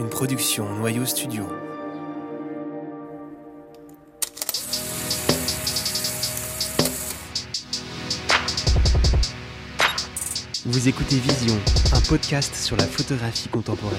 une production Noyau Studio. Vous écoutez Vision, un podcast sur la photographie contemporaine.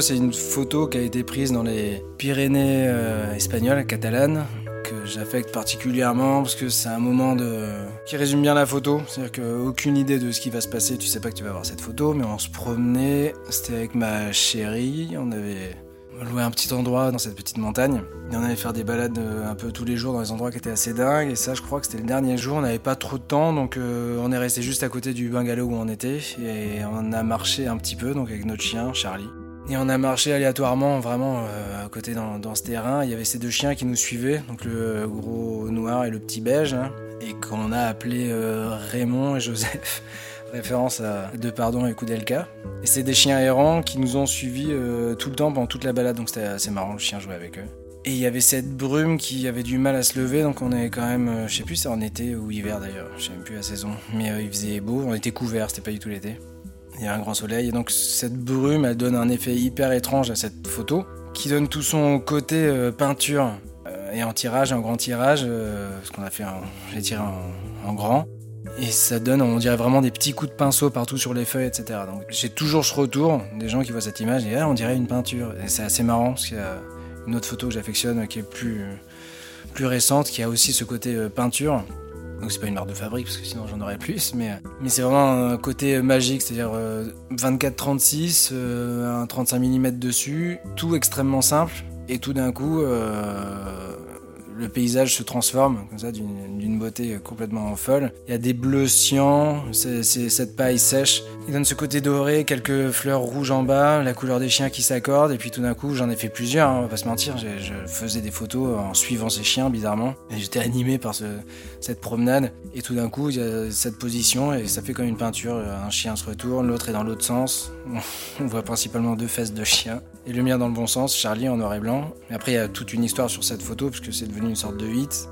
C'est une photo qui a été prise dans les Pyrénées euh, espagnoles, catalanes, que j'affecte particulièrement parce que c'est un moment qui résume bien la photo. C'est-à-dire qu'aucune idée de ce qui va se passer, tu sais pas que tu vas voir cette photo, mais on se promenait, c'était avec ma chérie, on avait loué un petit endroit dans cette petite montagne. On allait faire des balades euh, un peu tous les jours dans des endroits qui étaient assez dingues. Et ça, je crois que c'était le dernier jour. On n'avait pas trop de temps, donc euh, on est resté juste à côté du bungalow où on était. Et on a marché un petit peu, donc avec notre chien, Charlie. Et on a marché aléatoirement, vraiment, euh, à côté dans, ce terrain. Il y avait ces deux chiens qui nous suivaient, donc le gros noir et le petit beige, hein, et qu'on a appelé euh, Raymond et Joseph, référence à De Pardon et Koudelka. Et c'est des chiens errants qui nous ont suivis euh, tout le temps pendant toute la balade, donc c'était assez marrant, le chien jouait avec eux. Et il y avait cette brume qui avait du mal à se lever, donc on est quand même, je sais plus c'est en été ou hiver d'ailleurs, je sais même plus la saison, mais il faisait beau, on était couverts, c'était pas du tout l'été. Il y a un grand soleil, et donc cette brume, elle donne un effet hyper étrange à cette photo, qui donne tout son côté euh, peinture, euh, et en tirage, en grand tirage, euh, parce qu'on a fait j'ai tiré en, en grand, et ça donne, on dirait vraiment des petits coups de pinceau partout sur les feuilles, etc. Donc j'ai toujours ce retour des gens qui voient cette image et ah, on dirait une peinture. Et c'est assez marrant parce qu'il y a une autre photo que j'affectionne qui est plus, plus récente, qui a aussi ce côté euh, peinture. Donc c'est pas une marque de fabrique parce que sinon j'en aurais plus, mais, c'est vraiment un côté magique, c'est-à-dire euh, 24-36, euh, un 35 mm dessus, tout extrêmement simple, et tout d'un coup euh, le paysage se transforme comme ça d'une beauté complètement folle. Il y a des bleus cyan, c'est cette paille sèche qui donne ce côté doré, quelques fleurs rouges en bas, la couleur des chiens qui s'accordent et puis tout d'un coup j'en ai fait plusieurs, hein, on va pas se mentir, je faisais des photos en suivant ces chiens bizarrement et j'étais animé par ce, cette promenade et tout d'un coup il y a cette position et ça fait comme une peinture, un chien se retourne, l'autre est dans l'autre sens, on voit principalement deux fesses de chien et le mien dans le bon sens, Charlie en noir et blanc. Mais après, il y a toute une histoire sur cette photo, parce que c'est devenu une sorte de hit.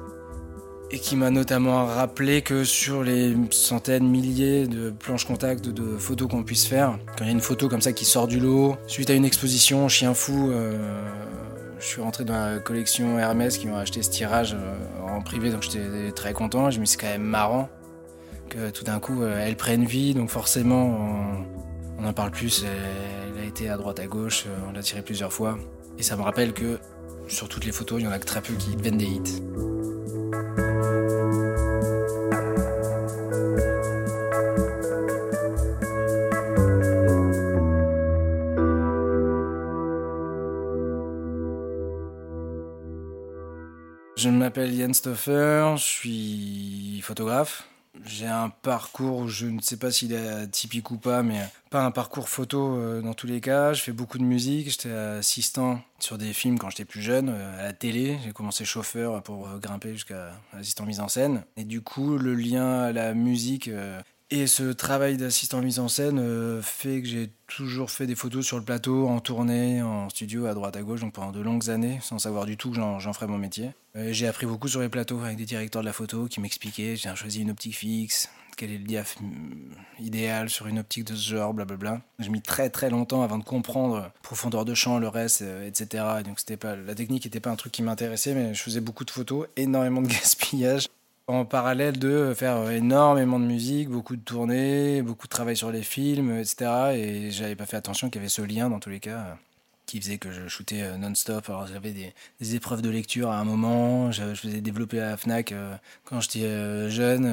Et qui m'a notamment rappelé que sur les centaines, milliers de planches contact, de photos qu'on puisse faire, quand il y a une photo comme ça qui sort du lot, suite à une exposition Chien Fou, euh, je suis rentré dans la collection Hermès qui m'a acheté ce tirage euh, en privé, donc j'étais très content. Je me suis dit, c'est quand même marrant que tout d'un coup, euh, elles prennent vie, donc forcément, on, en parle plus. Elle a été à droite, à gauche, euh, on l'a tiré plusieurs fois. Et ça me rappelle que sur toutes les photos, il y en a que très peu qui deviennent des hits. Je m'appelle Yann Stoffer, je suis photographe. J'ai un parcours, je ne sais pas s'il est atypique ou pas, mais pas un parcours photo euh, dans tous les cas. Je fais beaucoup de musique, j'étais assistant sur des films quand j'étais plus jeune, euh, à la télé. J'ai commencé chauffeur pour euh, grimper jusqu'à assistant mise en scène. Et du coup, le lien à la musique et ce travail d'assistant mise en scène euh, fait que j'ai toujours fait des photos sur le plateau, en tournée, en studio, à droite, à gauche, donc pendant de longues années, sans savoir du tout que j'en ferais mon métier. Euh, j'ai appris beaucoup sur les plateaux avec des directeurs de la photo qui m'expliquaient, j'ai choisi une optique fixe, quel est le diaph mm, idéal sur une optique de ce genre, blablabla. J'ai mis très très longtemps avant de comprendre profondeur de champ, le reste, euh, etc. Et donc pas, la technique n'était pas un truc qui m'intéressait, mais je faisais beaucoup de photos, énormément de gaspillage. En parallèle de faire énormément de musique, beaucoup de tournées, beaucoup de travail sur les films, etc. Et j'avais pas fait attention qu'il y avait ce lien dans tous les cas qui faisait que je shootais euh, non-stop. Alors j'avais des, épreuves de lecture à un moment, je, faisais développer à la FNAC euh, quand j'étais euh, jeune,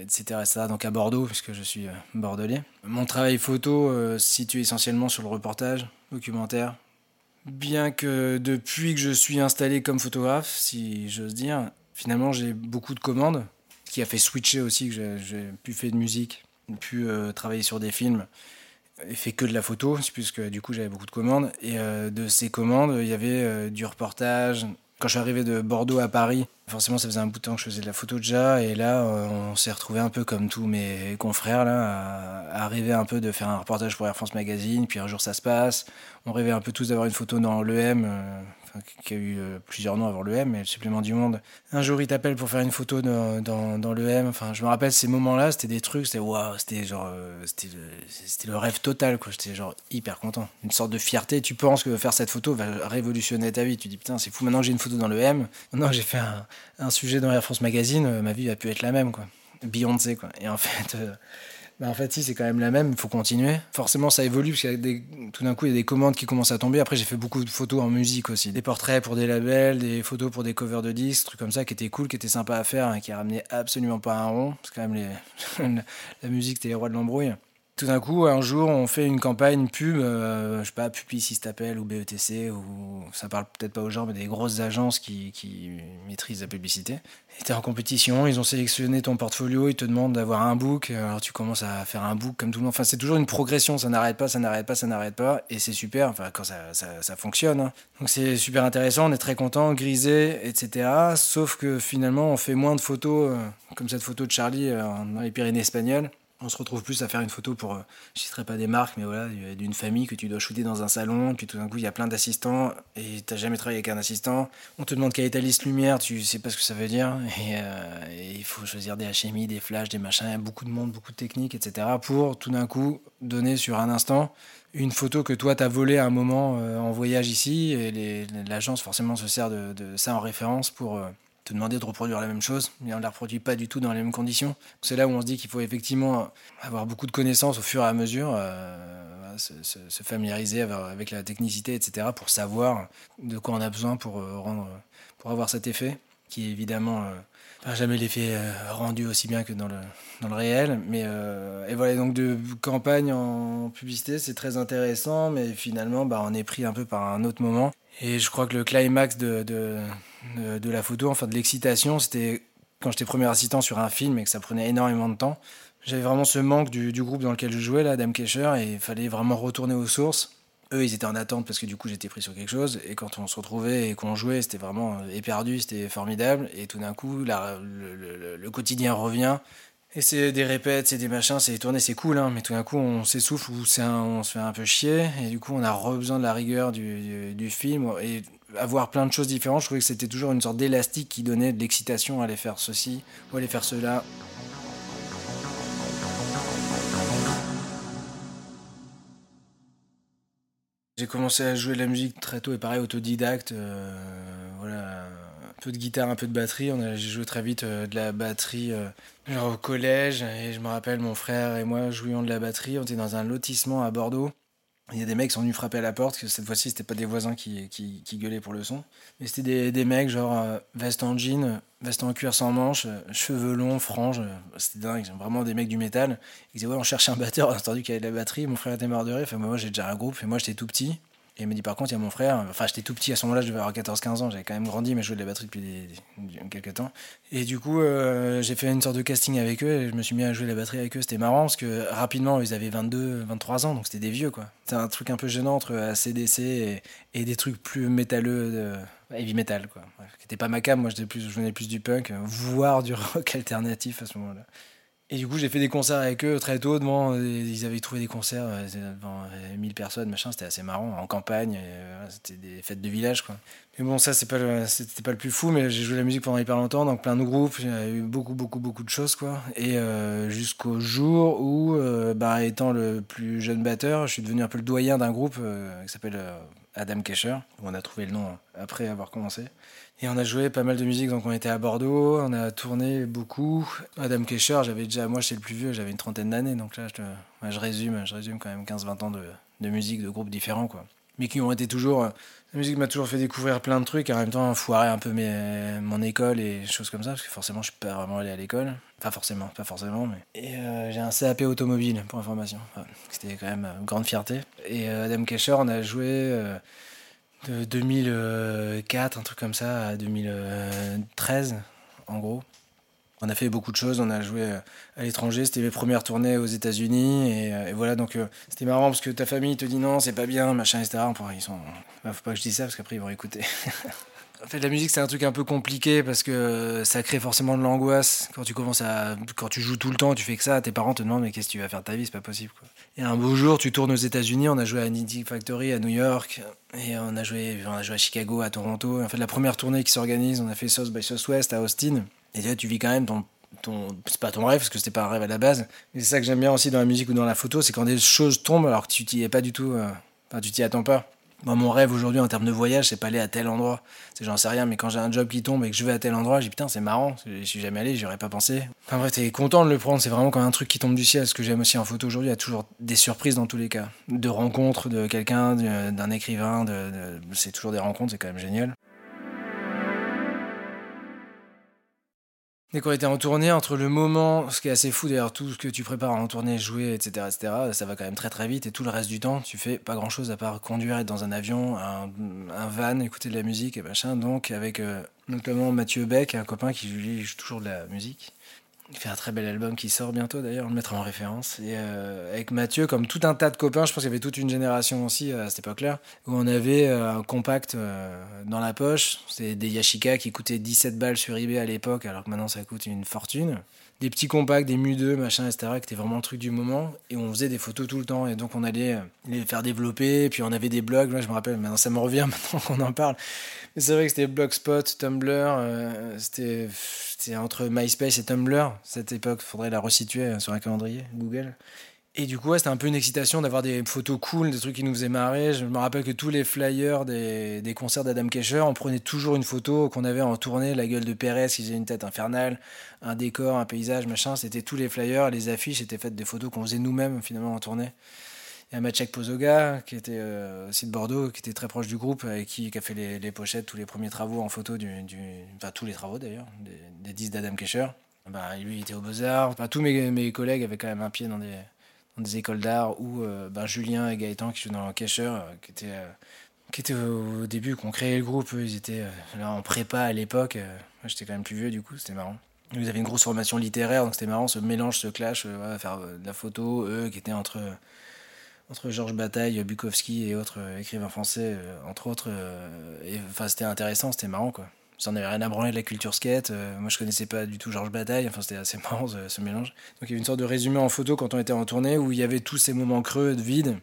etc.. Donc à Bordeaux, puisque je suis bordelais. Mon travail photo se situe essentiellement sur le reportage, documentaire. Bien que depuis que je suis installé comme photographe, si j'ose dire, finalement j'ai beaucoup de commandes, ce qui a fait switcher aussi que j'ai pu faire de musique, pu euh, travailler sur des films et fait que de la photo, puisque du coup j'avais beaucoup de commandes. Et de ces commandes, il y avait du reportage, quand je suis arrivé de Bordeaux à Paris, forcément ça faisait un bout de temps que je faisais de la photo déjà, et là euh, on s'est retrouvé un peu comme tous mes confrères là, à, arriver un peu de faire un reportage pour Air France Magazine, puis un jour ça se passe. On rêvait un peu tous d'avoir une photo dans l'EM, euh, qui a eu euh, plusieurs noms avant l'EM, mais le supplément du monde. Un jour, il t'appelle pour faire une photo dans, dans, dans l'EM. Enfin, je me rappelle ces moments-là, c'était des trucs, c'était waouh, c'était genre, euh, c'était, le rêve total, quoi. J'étais genre hyper content. Une sorte de fierté. Tu penses que faire cette photo va révolutionner ta vie. Tu dis putain, c'est fou, maintenant j'ai une photo dans l'EM, maintenant que j'ai fait un, sujet dans Air France Magazine, euh, ma vie va pu être la même, quoi. Beyoncé. Et en fait. Bah en fait, si, c'est quand même la même, il faut continuer. Forcément, ça évolue, parce des... tout d'un coup, il y a des commandes qui commencent à tomber. Après, j'ai fait beaucoup de photos en musique aussi. Des portraits pour des labels, des photos pour des covers de disques, trucs comme ça, qui étaient cool, qui étaient sympas à faire, et qui ramenaient absolument pas un rond. Parce que quand même, la musique, c'était les rois de l'embrouille. Tout d'un coup, un jour, on fait une campagne pub, euh, je sais pas, Publicis appelle ou BETC, ou ça parle peut-être pas aux gens, mais des grosses agences qui, maîtrisent la publicité. Et t'es en compétition, ils ont sélectionné ton portfolio, ils te demandent d'avoir un book, alors tu commences à faire un book comme tout le monde. Enfin, c'est toujours une progression, ça n'arrête pas, ça n'arrête pas, ça n'arrête pas, et c'est super, enfin, quand ça, ça, ça fonctionne. Hein. Donc c'est super intéressant, on est très content, grisé, etc. Sauf que finalement, on fait moins de photos, euh, comme cette photo de Charlie euh, dans les Pyrénées espagnoles on se retrouve plus à faire une photo pour, euh, je citerai pas des marques, mais voilà, d'une famille que tu dois shooter dans un salon, puis tout d'un coup il y a plein d'assistants et t'as jamais travaillé avec un assistant. On te demande quelle est ta liste lumière, tu sais pas ce que ça veut dire, euh, et, il faut choisir des HMI, des flashs, des machins, beaucoup de monde, beaucoup de techniques, etc. pour tout d'un coup donner sur un instant une photo que toi t'as volée à un moment euh, en voyage ici, et l'agence forcément se sert de, ça en référence pour te demander de reproduire la même chose, mais on ne la reproduit pas du tout dans les mêmes conditions. C'est là où on se dit qu'il faut effectivement avoir beaucoup de connaissances au fur et à mesure, euh, se, familiariser avec la technicité, etc., pour savoir de quoi on a besoin pour, euh, rendre, pour avoir cet effet, qui est évidemment euh, jamais l'effet euh, rendu aussi bien que dans le, dans le réel. Mais, et voilà, donc de campagne en publicité, c'est très intéressant, mais finalement, bah, on est pris un peu par un autre moment. Et je crois que le climax de, de, de, la photo, enfin de l'excitation, c'était quand j'étais premier assistant sur un film et que ça prenait énormément de temps. J'avais vraiment ce manque du, groupe dans lequel je jouais, là, Adam Kesher, et il fallait vraiment retourner aux sources. Eux, ils étaient en attente parce que du coup, j'étais pris sur quelque chose. Et quand on se retrouvait et qu'on jouait, c'était vraiment éperdu, c'était formidable. Et tout d'un coup, le, quotidien revient. Et c'est des répètes, c'est des machins, c'est des tournées, c'est cool, hein, mais tout d'un coup on s'essouffle ou on se fait un peu chier, et du coup on a besoin de la rigueur du, du, du, film, et avoir plein de choses différentes, je trouvais que c'était toujours une sorte d'élastique qui donnait de l'excitation à aller faire ceci ou aller faire cela. J'ai commencé à jouer de la musique très tôt et pareil autodidacte, euh, voilà, un peu de guitare, un peu de batterie. J'ai joué très vite euh, de la batterie euh, genre au collège et je me rappelle mon frère et moi jouions de la batterie. On était dans un lotissement à Bordeaux. Il y a des mecs qui sont venus frapper à la porte, que cette fois-ci, c'était pas des voisins qui, qui, qui, gueulaient pour le son. Mais c'était des, des, mecs, genre euh, veste en jean, veste en cuir sans manches, euh, cheveux longs, franges. Euh, c'était dingue, vraiment des mecs du métal. Ils disaient, ouais, on cherchait un batteur, on a entendu qu'il y avait de la batterie. Mon frère était mort. Enfin, moi, j'ai déjà un groupe, et moi, j'étais tout petit. Et il me dit par contre, il y a mon frère, enfin j'étais tout petit à ce moment-là, je devais avoir 14-15 ans, j'avais quand même grandi, mais je jouais de la batterie depuis quelques temps. Et du coup, euh, j'ai fait une sorte de casting avec eux et je me suis mis à jouer de la batterie avec eux. C'était marrant parce que rapidement, ils avaient 22, 23 ans, donc c'était des vieux quoi. C'était un truc un peu gênant entre ACDC et, et des trucs plus métalleux, de heavy metal quoi. N'était pas ma cam, moi je venais plus du punk, voire du rock alternatif à ce moment-là. Et du coup, j'ai fait des concerts avec eux très tôt. Devant, ils avaient trouvé des concerts euh, devant 1000 personnes, machin. C'était assez marrant. En campagne, c'était des fêtes de village, quoi. Mais bon, ça, c'est pas, c'était pas le plus fou, mais j'ai joué la musique pendant hyper longtemps, donc plein de groupes. J'ai eu beaucoup, beaucoup, beaucoup de choses, quoi. Et euh, jusqu'au jour où, euh, bah, étant le plus jeune batteur, je suis devenu un peu le doyen d'un groupe euh, qui s'appelle Adam Kesher, on a trouvé le nom après avoir commencé. Et on a joué pas mal de musique, donc on était à Bordeaux, on a tourné beaucoup. Adam Kesher, j'avais déjà, moi j'étais le plus vieux, j'avais une trentaine d'années, donc là je, résume, je résume quand même 15-20 ans de, musique, de groupes différents, quoi. Mais qui ont été toujours. La musique m'a toujours fait découvrir plein de trucs, et en même temps foirer un peu mes, mon école et choses comme ça, parce que forcément je suis pas vraiment allé à l'école. Pas forcément, pas forcément, mais. Et euh, j'ai un CAP automobile, pour information. C'était quand même une grande fierté. Et euh, Adam Kesher, on a joué. Euh, de 2004, un truc comme ça, à 2013, en gros. On a fait beaucoup de choses, on a joué à l'étranger, c'était mes premières tournées aux États-Unis, et, voilà, donc c'était marrant parce que ta famille te dit non, c'est pas bien, machin, etc. Ils sont... Bah, faut pas que je dise ça parce qu'après ils vont écouter. En fait, la musique, c'est un truc un peu compliqué parce que ça crée forcément de l'angoisse. Quand tu commences à. Quand tu joues tout le temps, tu fais que ça, tes parents te demandent, mais qu'est-ce que tu vas faire de ta vie? C'est pas possible. Et un beau jour, tu tournes aux États-Unis, on a joué à Nitty Factory à New York, et on a joué, à Chicago, à Toronto. En fait, la première tournée qui s'organise, on a fait South by Southwest à Austin. Et là, tu vis quand même ton. ton c'est pas ton rêve, parce que c'était pas un rêve à la base. C'est ça que j'aime bien aussi dans la musique ou dans la photo, c'est quand des choses tombent alors que tu t'y es pas du tout. Euh, enfin, tu t'y attends pas. Moi, mon rêve aujourd'hui en termes de voyage, c'est pas aller à tel endroit. C'est j'en sais rien, mais quand j'ai un job qui tombe et que je vais à tel endroit, dis putain, c'est marrant. Je suis jamais allé, j'y aurais pas pensé. Enfin bref, t'es content de le prendre. C'est vraiment quand un truc qui tombe du ciel. Ce que j'aime aussi en photo aujourd'hui, il y a toujours des surprises dans tous les cas. De rencontres de quelqu'un, d'un écrivain, c'est toujours des rencontres, c'est quand même génial. Dès qu'on était en tournée, entre le moment, ce qui est assez fou d'ailleurs, tout ce que tu prépares en tournée, jouer, etc., etc., ça va quand même très très vite et tout le reste du temps, tu fais pas grand chose à part conduire, être dans un avion, un, van, écouter de la musique et machin. Donc, avec euh, notamment Mathieu Beck, un copain qui lui joue toujours de la musique, il fait un très bel album qui sort bientôt d'ailleurs, on le mettra en référence. Et euh, avec Mathieu, comme tout un tas de copains, je pense qu'il y avait toute une génération aussi euh, à cette époque-là, où on avait euh, un compact dans la poche. C'est des Yashica qui coûtaient 17 balles sur eBay à l'époque, alors que maintenant ça coûte une fortune des petits compacts, des mu2, machin, etc., qui étaient vraiment le truc du moment. Et on faisait des photos tout le temps. Et donc on allait les faire développer. Puis on avait des blogs. Là, je me rappelle, maintenant ça me revient maintenant qu'on en parle. Mais c'est vrai que c'était Blogspot, Tumblr. Euh, c'était, entre MySpace et Tumblr. Cette époque, faudrait la resituer sur un calendrier Google. Et du coup, c'était un peu une excitation d'avoir des photos cool, des trucs qui nous faisaient marrer. Je me rappelle que tous les flyers des, des concerts d'Adam Kesher, on prenait toujours une photo qu'on avait en tournée, la gueule de Pérez qui faisait une tête infernale, un décor, un paysage, machin. C'était tous les flyers, les affiches étaient faites des photos qu'on faisait nous-mêmes finalement en tournée. Il y a Maciek Pozoga, qui était euh, aussi de Bordeaux, qui était très proche du groupe, et qui, a fait les, pochettes, tous les premiers travaux en photo, du, enfin tous les travaux d'ailleurs, des, des disques d'Adam Kesher. Bah, lui, il était au Beaux-Arts. Tous mes, mes collègues avaient quand même un pied dans des, des écoles d'art où euh, ben, Julien et Gaëtan qui jouent dans Cacher, euh, qui étaient, euh, qui étaient au début, qui ont créé le groupe, ils étaient là en prépa à l'époque. moi j'étais quand même plus vieux du coup, c'était marrant. Ils avaient une grosse formation littéraire, donc c'était marrant ce mélange, ce clash, faire de la photo, eux qui étaient entre, entre Georges Bataille, Bukowski et autres écrivains français, entre autres. et enfin c'était intéressant, c'était marrant quoi. Ça n'avait rien à branler de la culture skate. Euh, moi, je connaissais pas du tout Georges Bataille. Enfin, c'était assez marrant ce, mélange. Donc, il y avait une sorte de résumé en photo quand on était en tournée où il y avait tous ces moments creux, de vide,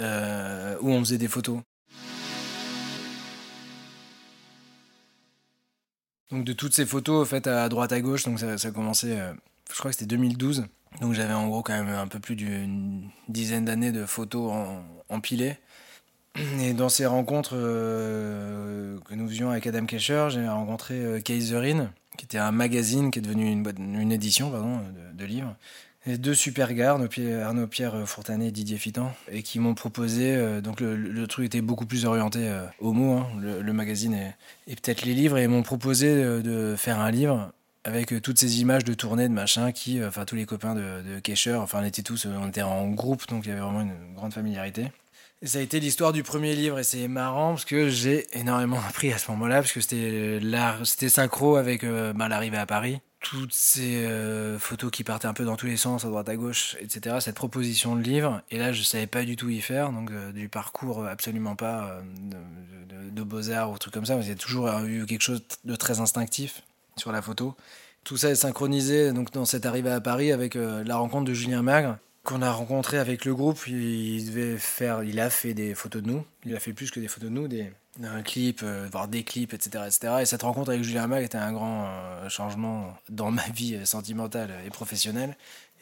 euh, où on faisait des photos. Donc, de toutes ces photos faites à droite à gauche, donc ça, a commencé, euh, je crois que c'était 2012. Donc, j'avais en gros quand même un peu plus d'une dizaine d'années de photos empilées. Et dans ces rencontres euh, que nous faisions avec Adam Kesher, j'ai rencontré euh, Kaiserin, qui était un magazine qui est devenu une, édition pardon, de, livres. Et deux super gars, Arnaud Pierre Fourtanet et Didier Fitan, et qui m'ont proposé. Euh, donc le, truc était beaucoup plus orienté homo, hein, le, magazine et, peut-être les livres, et m'ont proposé de, faire un livre avec toutes ces images de tournée de machin qui, enfin tous les copains de, de Kesher, enfin on était tous, on était en groupe, donc il y avait vraiment une grande familiarité. Ça a été l'histoire du premier livre et c'est marrant parce que j'ai énormément appris à ce moment-là parce que c'était c'était synchro avec euh, ben, l'arrivée à Paris. Toutes ces euh, photos qui partaient un peu dans tous les sens, à droite à gauche, etc. Cette proposition de livre. Et là, je savais pas du tout y faire, donc euh, du parcours absolument pas de, de, beaux-arts ou trucs comme ça. Mais j'ai toujours eu quelque chose de très instinctif sur la photo. Tout ça est synchronisé donc dans cette arrivée à Paris avec la rencontre de Julien Magre qu'on a rencontré avec le groupe, il devait faire, il a fait des photos de nous. Il a fait plus que des photos de nous, des un clip, euh, voire des clips, etc., etc. Et cette rencontre avec Julien Mag était un grand euh, changement dans ma vie sentimentale et professionnelle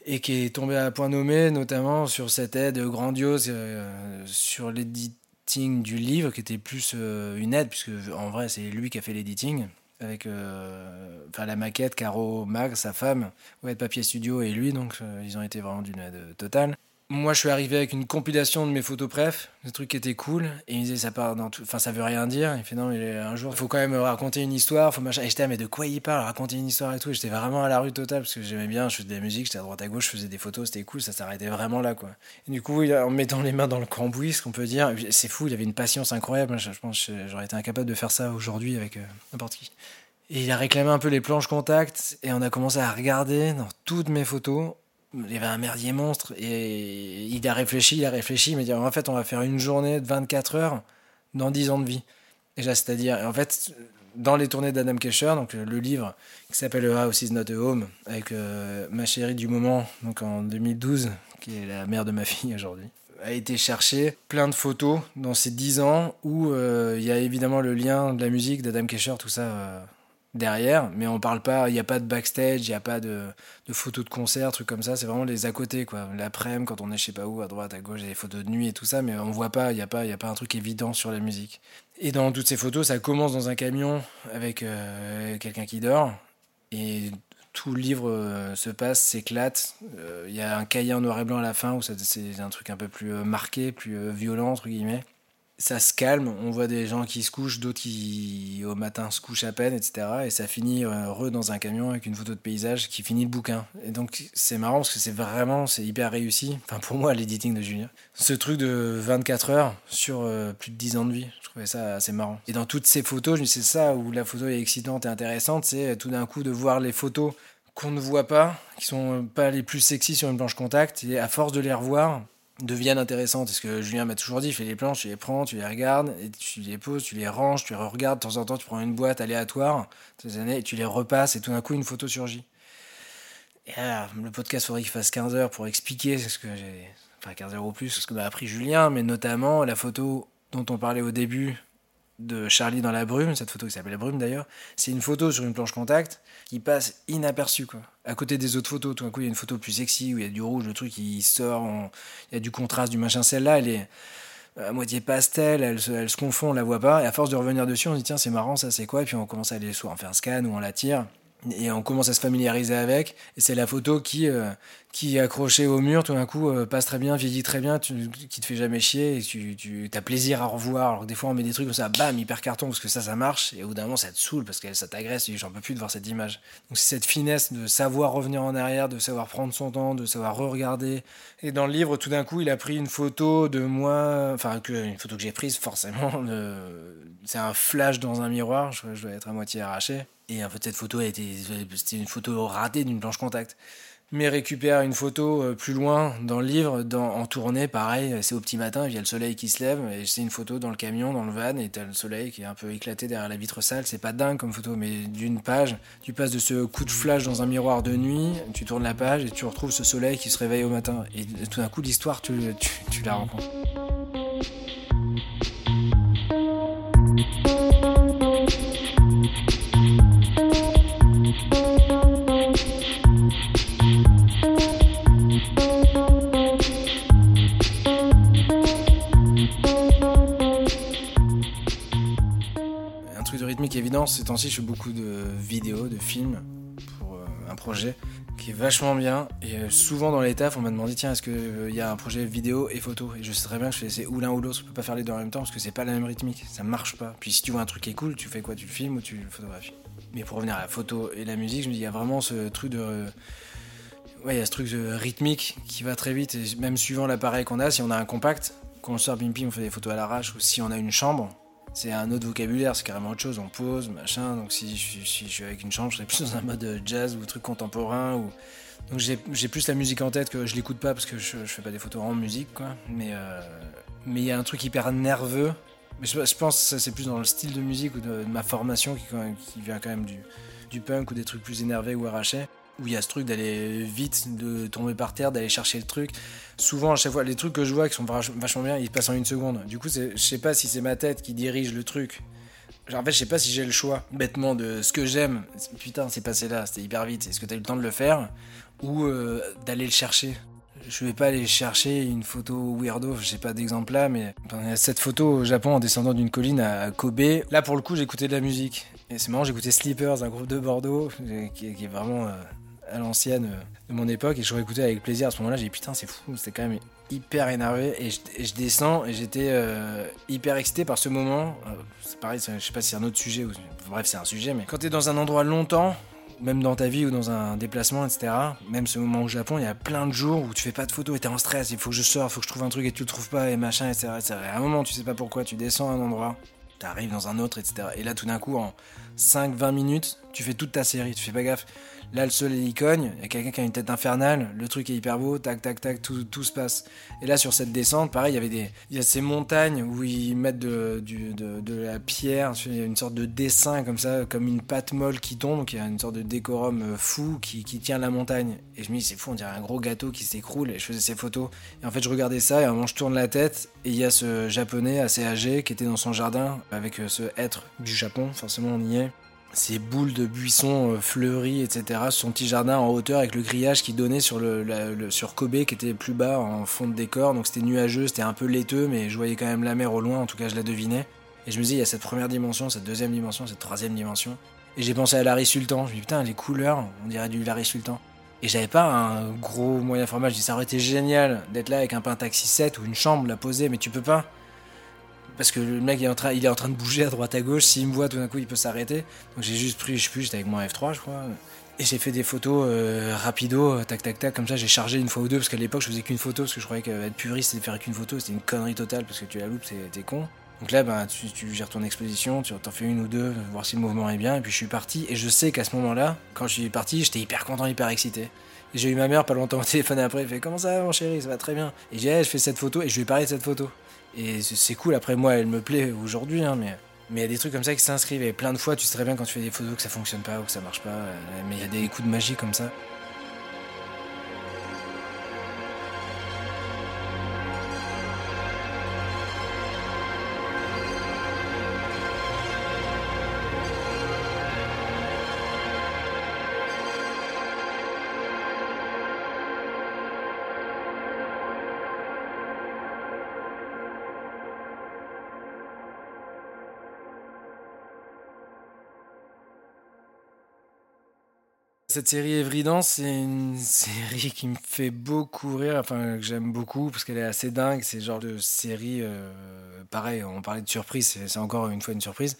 et qui est tombé à point nommé, notamment sur cette aide grandiose euh, sur l'editing du livre, qui était plus une aide, puisque en vrai c'est lui qui a fait l'editing avec euh, la maquette, Caro Mag, sa femme, ouais, Papier Studio et lui, donc euh, ils ont été vraiment d'une aide totale. Moi, je suis arrivé avec une compilation de mes photos préf, des trucs qui étaient cool, et il me disait ça part dans tout, enfin ça veut rien dire. Il fait non, mais un jour, il faut quand même raconter une histoire, faut machin. Et j'étais mais de quoi il parle, raconter une histoire et tout. J'étais vraiment à la rue totale parce que j'aimais bien, je faisais de la musique, j'étais à droite à gauche, je faisais des photos, c'était cool, ça s'arrêtait vraiment là quoi. Du coup, en mettant les mains dans le cambouis, ce qu'on peut dire, c'est fou, il avait une patience incroyable. Je, pense que j'aurais été incapable de faire ça aujourd'hui avec euh, n'importe qui. Et il a réclamé un peu les planches contact et on a commencé à regarder dans toutes mes photos. Il y avait un merdier monstre et il a réfléchi, il a réfléchi, mais dit en fait on va faire une journée de 24 heures dans 10 ans de vie. Déjà, c'est-à-dire, en fait, dans les tournées d'Adam Kesher, donc le livre qui s'appelle A House is Not a Home, avec euh, ma chérie du moment, donc en 2012, qui est la mère de ma fille aujourd'hui, a été chercher plein de photos dans ces 10 ans où euh, il y a évidemment le lien de la musique d'Adam Kesher, tout ça. Euh, derrière, mais on parle pas, il n'y a pas de backstage, il n'y a pas de, photos de concert, trucs comme ça, c'est vraiment les à côté, quoi. L'après-midi, quand on est je sais pas où, à droite, à gauche, il y a des photos de nuit et tout ça, mais on voit pas, il n'y a, pas, a pas un truc évident sur la musique. Et dans toutes ces photos, ça commence dans un camion avec euh, quelqu'un qui dort, et tout le livre euh, se passe, s'éclate. Euh, il y a un cahier en noir et blanc à la fin où c'est un truc un peu plus marqué, plus violent, entre guillemets ça se calme, on voit des gens qui se couchent, d'autres qui au matin se couchent à peine, etc. Et ça finit heureux dans un camion avec une photo de paysage qui finit le bouquin. Et donc c'est marrant parce que c'est vraiment, c'est hyper réussi. Enfin pour moi, l'editing de Julien. Ce truc de 24 heures sur euh, plus de 10 ans de vie, je trouvais ça assez marrant. Et dans toutes ces photos, je me c'est ça où la photo est excitante et intéressante, c'est tout d'un coup de voir les photos qu'on ne voit pas, qui sont pas les plus sexy sur une planche contact, et à force de les revoir, deviennent intéressantes. ce que Julien m'a toujours dit, fais les planches, tu les prends, tu les regardes, tu les poses, tu les ranges, tu les regardes, de temps en temps, tu prends une boîte aléatoire, années, et tu les repasses, et tout d'un coup, une photo surgit. Et le podcast, faudrait qu'il fasse 15 heures pour expliquer ce que j'ai. Enfin, 15 heures ou plus, ce que m'a appris Julien, mais notamment la photo dont on parlait au début, de Charlie dans la brume, cette photo qui s'appelle La brume d'ailleurs, c'est une photo sur une planche contact qui passe inaperçue quoi. À côté des autres photos, tout d'un coup il y a une photo plus sexy où il y a du rouge, le truc qui sort, il y a du contraste, du machin. Celle-là, elle est à moitié pastel, elle se, elle se confond, on la voit pas. Et à force de revenir dessus, on se dit tiens c'est marrant, ça c'est quoi? Et puis on commence à aller soit on fait un scan ou on la tire et on commence à se familiariser avec. Et c'est la photo qui, euh, qui accrochée au mur, tout d'un coup, euh, passe très bien, vieillit très bien, tu, qui te fait jamais chier et tu, tu as plaisir à revoir. Alors que des fois, on met des trucs comme ça, bam, hyper carton, parce que ça, ça marche. Et au bout d'un moment, ça te saoule parce que ça t'agresse et j'en peux plus de voir cette image. Donc, c'est cette finesse de savoir revenir en arrière, de savoir prendre son temps, de savoir re-regarder. Et dans le livre, tout d'un coup, il a pris une photo de moi, enfin, une photo que j'ai prise, forcément. C'est un flash dans un miroir, je dois être à moitié arraché. Et en fait, cette photo, c'était une photo ratée d'une planche contact. Mais récupère une photo euh, plus loin dans le livre, dans, en tournée, pareil, c'est au petit matin, il y a le soleil qui se lève, et c'est une photo dans le camion, dans le van, et t'as le soleil qui est un peu éclaté derrière la vitre sale. C'est pas dingue comme photo, mais d'une page, tu passes de ce coup de flash dans un miroir de nuit, tu tournes la page et tu retrouves ce soleil qui se réveille au matin. Et tout d'un coup, l'histoire, tu, tu, tu la rencontres. Ces temps-ci, je fais beaucoup de vidéos, de films pour euh, un projet qui est vachement bien. Et euh, souvent dans les tafs, on m'a demandé tiens, est-ce qu'il euh, y a un projet vidéo et photo? Et je sais très bien que je fais ou l'un ou l'autre. Je peux pas faire les deux en même temps parce que c'est pas la même rythmique. Ça marche pas. Puis si tu vois un truc qui est cool, tu fais quoi? Tu filmes ou tu photographies? Mais pour revenir à la photo et la musique, je me dis il y a vraiment ce truc de. Ouais, il y a ce truc rythmique qui va très vite. Et même suivant l'appareil qu'on a, si on a un compact, quand on sort bim on fait des photos à l'arrache. Ou si on a une chambre, c'est un autre vocabulaire, c'est carrément autre chose. On pose, machin. Donc si je, suis avec une chambre, je serais plus dans un mode jazz ou truc contemporain. Ou... Donc j'ai plus la musique en tête que je l'écoute pas parce que je, fais pas des photos en musique, quoi. Mais euh, mais il y a un truc hyper nerveux. Mais je, pense que c'est plus dans le style de musique ou de, ma formation qui, qui, vient quand même du, du punk ou des trucs plus énervés ou arrachés où il y a ce truc d'aller vite, de tomber par terre, d'aller chercher le truc. Souvent, à chaque fois, les trucs que je vois qui sont vachement bien, ils passent en une seconde. Du coup, je sais pas si c'est ma tête qui dirige le truc. en fait, je sais pas si j'ai le choix, bêtement, de ce que j'aime. Putain, c'est passé là, c'était hyper vite. Est-ce que t'as eu le temps de le faire Ou euh, d'aller le chercher? Je vais pas aller chercher une photo weirdo, je sais pas d'exemple là, mais cette photo au Japon en descendant d'une colline à Kobe. Là, pour le coup, j'écoutais de la musique. Et c'est marrant, j'écoutais Sleepers, un groupe de Bordeaux, qui, est vraiment euh, à l'ancienne euh, de mon époque et je écouté avec plaisir à ce moment-là. J'ai dit putain, c'est fou, c'était quand même hyper énervé et je, descends et j'étais euh, hyper excité par ce moment. Euh, c'est pareil, je sais pas si c'est un autre sujet ou bref, c'est un sujet, mais quand t'es dans un endroit longtemps, même dans ta vie ou dans un déplacement, etc. Même ce moment au Japon, il y a plein de jours où tu fais pas de photos et t'es en stress. Il faut que je sorte, il faut que je trouve un truc et tu le trouves pas et machin, etc. À un moment, tu sais pas pourquoi, tu descends à un endroit t'arrives dans un autre, etc. Et là, tout d'un coup, en 5-20 minutes, tu fais toute ta série, tu fais pas gaffe. Là, le soleil il cogne, il y a quelqu'un qui a une tête infernale, le truc est hyper beau, tac, tac, tac, tout, tout se passe. Et là, sur cette descente, pareil, il y avait des, il y a ces montagnes où ils mettent de, du, de, la pierre, il y a une sorte de dessin comme ça, comme une pâte molle qui tombe, donc il y a une sorte de décorum euh, fou qui, qui tient la montagne. Et je me dis, c'est fou, on dirait un gros gâteau qui s'écroule, et je faisais ces photos. Et en fait, je regardais ça, et à un moment, je tourne la tête, et il y a ce japonais assez âgé qui était dans son jardin, avec euh, ce être du Japon, forcément, on y est ces boules de buissons euh, fleuris, etc. Son petit jardin en hauteur avec le grillage qui donnait sur, le, sur Kobe qui était plus bas en fond de décor. Donc c'était nuageux, c'était un peu laiteux, mais je voyais quand même la mer au loin, en tout cas je la devinais. Et je me disais, il y a cette première dimension, cette deuxième dimension, cette troisième dimension. Et j'ai pensé à Larry Sultan. Je me dis, putain, les couleurs, on dirait du Larry Sultan. Et j'avais pas un gros moyen format. Je dis, ça aurait été génial d'être là avec un Pentaxi 7 ou une chambre, la poser, mais tu peux pas parce que le mec est en train, il est en train de bouger à droite à gauche. S'il me voit, tout d'un coup, il peut s'arrêter. Donc j'ai juste pris, je sais plus, j'étais avec mon F3, je crois. Et j'ai fait des photos euh, rapido, tac tac tac, comme ça j'ai chargé une fois ou deux, parce qu'à l'époque je faisais qu'une photo, parce que je croyais qu'être puriste c'était faire qu'une photo, c'était une connerie totale, parce que tu la loupes, t'es con. Donc là, ben, tu, gères ton exposition, tu t'en fais une ou deux, voir si le mouvement est bien, et puis je suis parti. Et je sais qu'à ce moment-là, quand je suis parti, j'étais hyper content, hyper excité. Et j'ai eu ma mère pas longtemps au téléphone après, elle fait Comment ça mon chéri? Ça va très bien. Et j'ai je fais cette photo, et je lui ai parlé de cette photo. Et c'est cool, après moi elle me plaît aujourd'hui, hein, mais mais il y a des trucs comme ça qui s'inscrivent. Et plein de fois tu sais très bien quand tu fais des photos que ça fonctionne pas ou que ça marche pas, euh, mais il y a des coups de magie comme ça. Cette série Evridance, c'est une série qui me fait beaucoup rire, enfin que j'aime beaucoup parce qu'elle est assez dingue. C'est le genre de série, euh, pareil, on parlait de surprise, c'est encore une fois une surprise.